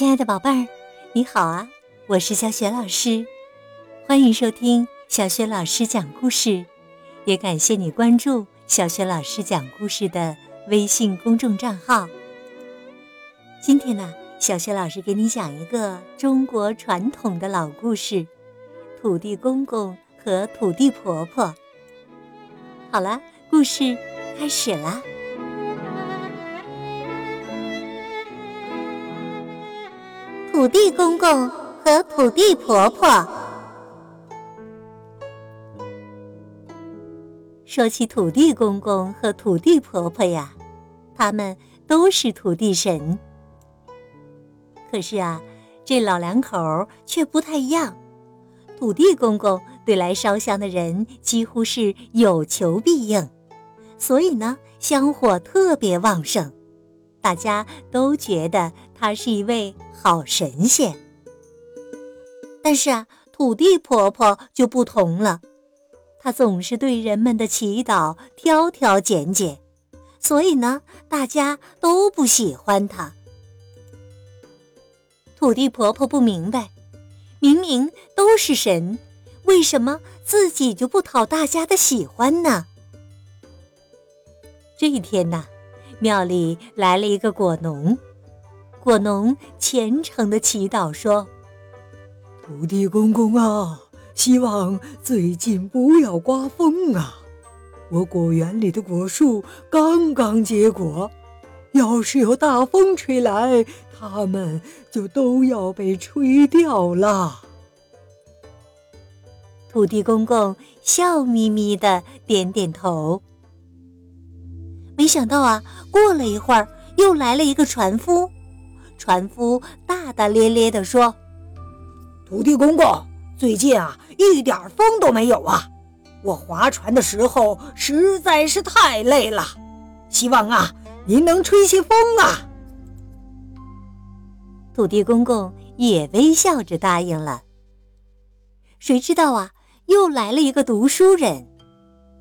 亲爱的宝贝儿，你好啊！我是小雪老师，欢迎收听小雪老师讲故事，也感谢你关注小雪老师讲故事的微信公众账号。今天呢，小雪老师给你讲一个中国传统的老故事——土地公公和土地婆婆。好了，故事开始了！土地公公和土地婆婆。说起土地公公和土地婆婆呀，他们都是土地神。可是啊，这老两口却不太一样。土地公公对来烧香的人几乎是有求必应，所以呢，香火特别旺盛。大家都觉得他是一位好神仙，但是啊，土地婆婆就不同了，她总是对人们的祈祷挑挑拣拣，所以呢，大家都不喜欢她。土地婆婆不明白，明明都是神，为什么自己就不讨大家的喜欢呢？这一天呐。庙里来了一个果农，果农虔诚的祈祷说：“土地公公啊，希望最近不要刮风啊！我果园里的果树刚刚结果，要是有大风吹来，它们就都要被吹掉了。”土地公公笑眯眯的点点头。没想到啊，过了一会儿，又来了一个船夫。船夫大大咧咧地说：“土地公公，最近啊，一点风都没有啊！我划船的时候实在是太累了，希望啊，您能吹些风啊！”土地公公也微笑着答应了。谁知道啊，又来了一个读书人。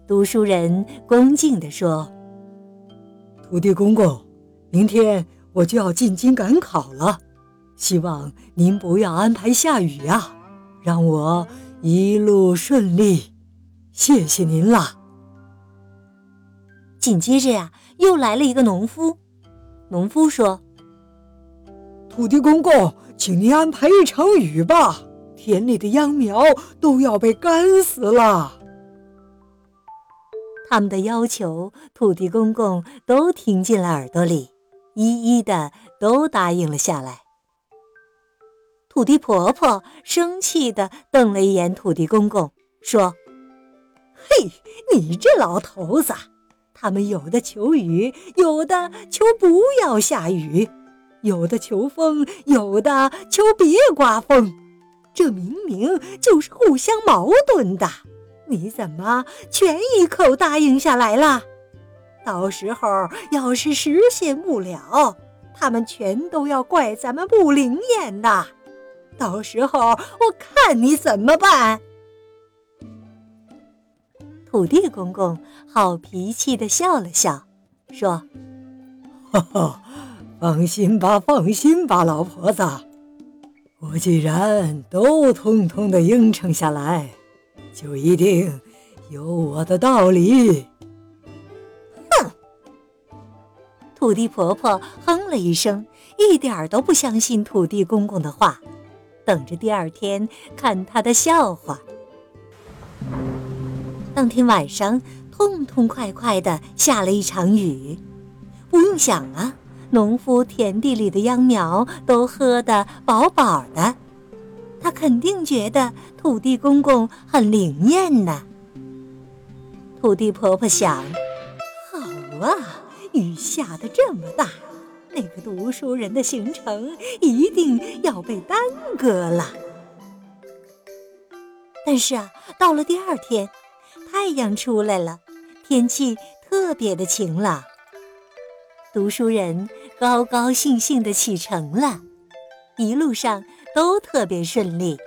读书人恭敬地说。土地公公，明天我就要进京赶考了，希望您不要安排下雨呀，让我一路顺利。谢谢您了。紧接着呀，又来了一个农夫。农夫说：“土地公公，请您安排一场雨吧，田里的秧苗都要被干死了。”他们的要求，土地公公都听进了耳朵里，一一的都答应了下来。土地婆婆生气的瞪了一眼土地公公，说：“嘿，你这老头子，他们有的求雨，有的求不要下雨，有的求风，有的求别刮风，这明明就是互相矛盾的。”你怎么全一口答应下来了？到时候要是实现不了，他们全都要怪咱们不灵验的。到时候我看你怎么办？土地公公好脾气的笑了笑，说：“哈哈，放心吧，放心吧，老婆子，我既然都通通的应承下来。”就一定有我的道理。土地婆婆哼了一声，一点儿都不相信土地公公的话，等着第二天看他的笑话。当天晚上，痛痛快快的下了一场雨。不用想啊，农夫田地里的秧苗都喝得饱饱的。他肯定觉得土地公公很灵验呢。土地婆婆想：好啊，雨下的这么大，那个读书人的行程一定要被耽搁了。但是啊，到了第二天，太阳出来了，天气特别的晴朗，读书人高高兴兴的启程了，一路上。都特别顺利。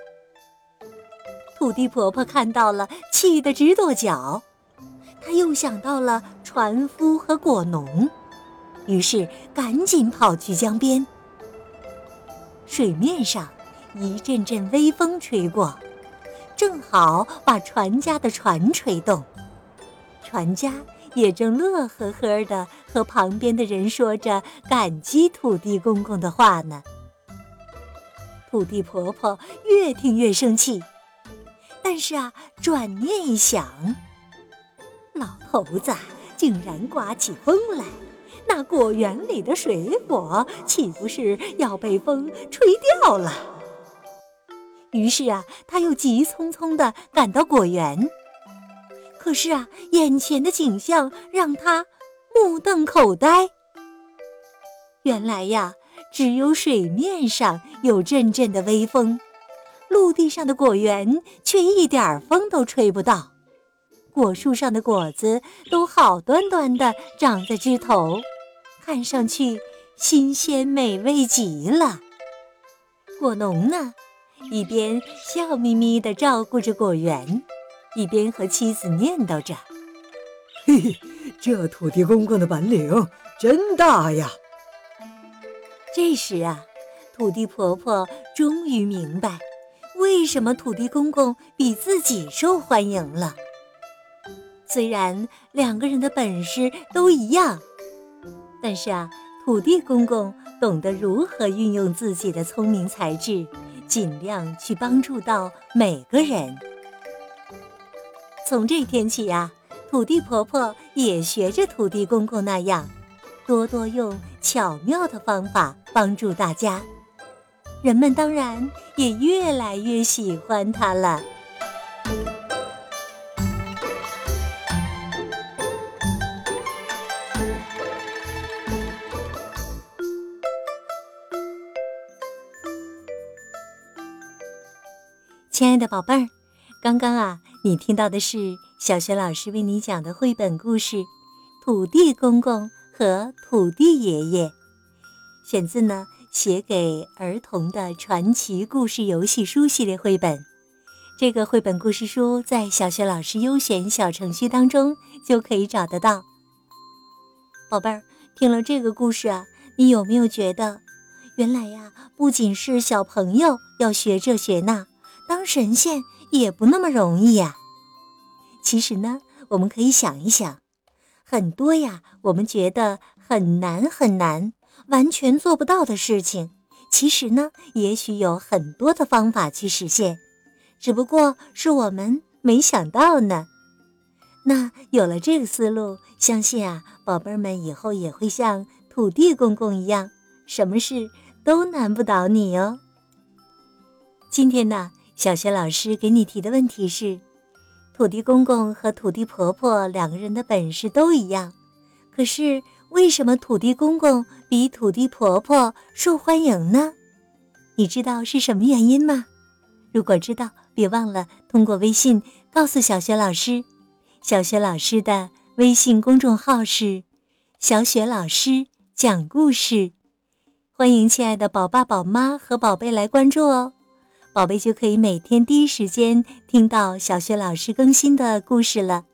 土地婆婆看到了，气得直跺脚。她又想到了船夫和果农，于是赶紧跑去江边。水面上一阵阵微风吹过，正好把船家的船吹动。船家也正乐呵呵的和旁边的人说着感激土地公公的话呢。土地婆婆越听越生气，但是啊，转念一想，老头子竟然刮起风来，那果园里的水果岂不是要被风吹掉了？于是啊，他又急匆匆地赶到果园。可是啊，眼前的景象让他目瞪口呆。原来呀，只有水面上有阵阵的微风，陆地上的果园却一点风都吹不到。果树上的果子都好端端的长在枝头，看上去新鲜美味极了。果农呢，一边笑眯眯地照顾着果园。一边和妻子念叨着：“嘿嘿，这土地公公的本领真大呀！”这时啊，土地婆婆终于明白，为什么土地公公比自己受欢迎了。虽然两个人的本事都一样，但是啊，土地公公懂得如何运用自己的聪明才智，尽量去帮助到每个人。从这天起呀，土地婆婆也学着土地公公那样，多多用巧妙的方法帮助大家。人们当然也越来越喜欢她了。亲爱的宝贝儿，刚刚啊。你听到的是小学老师为你讲的绘本故事《土地公公和土地爷爷》，选自呢写给儿童的传奇故事游戏书系列绘本。这个绘本故事书在小学老师优选小程序当中就可以找得到。宝贝儿，听了这个故事啊，你有没有觉得，原来呀，不仅是小朋友要学这学那，当神仙？也不那么容易呀。其实呢，我们可以想一想，很多呀，我们觉得很难很难、完全做不到的事情，其实呢，也许有很多的方法去实现，只不过是我们没想到呢。那有了这个思路，相信啊，宝贝儿们以后也会像土地公公一样，什么事都难不倒你哦。今天呢？小学老师给你提的问题是：土地公公和土地婆婆两个人的本事都一样，可是为什么土地公公比土地婆婆受欢迎呢？你知道是什么原因吗？如果知道，别忘了通过微信告诉小学老师。小学老师的微信公众号是“小雪老师讲故事”，欢迎亲爱的宝爸宝妈和宝贝来关注哦。宝贝就可以每天第一时间听到小学老师更新的故事了，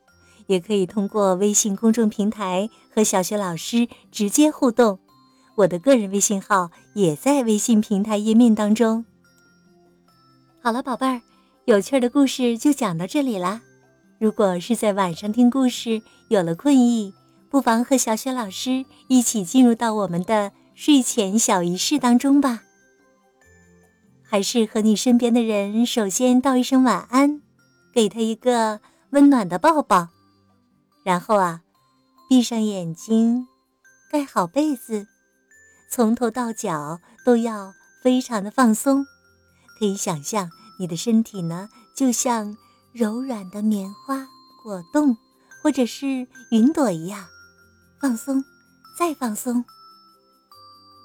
也可以通过微信公众平台和小学老师直接互动。我的个人微信号也在微信平台页面当中。好了，宝贝儿，有趣的故事就讲到这里啦。如果是在晚上听故事有了困意，不妨和小雪老师一起进入到我们的睡前小仪式当中吧。还是和你身边的人首先道一声晚安，给他一个温暖的抱抱，然后啊，闭上眼睛，盖好被子，从头到脚都要非常的放松。可以想象你的身体呢，就像柔软的棉花、果冻或者是云朵一样，放松，再放松。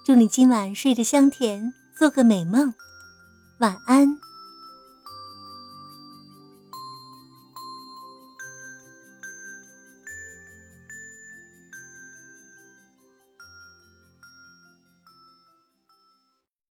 祝你今晚睡得香甜，做个美梦。晚安。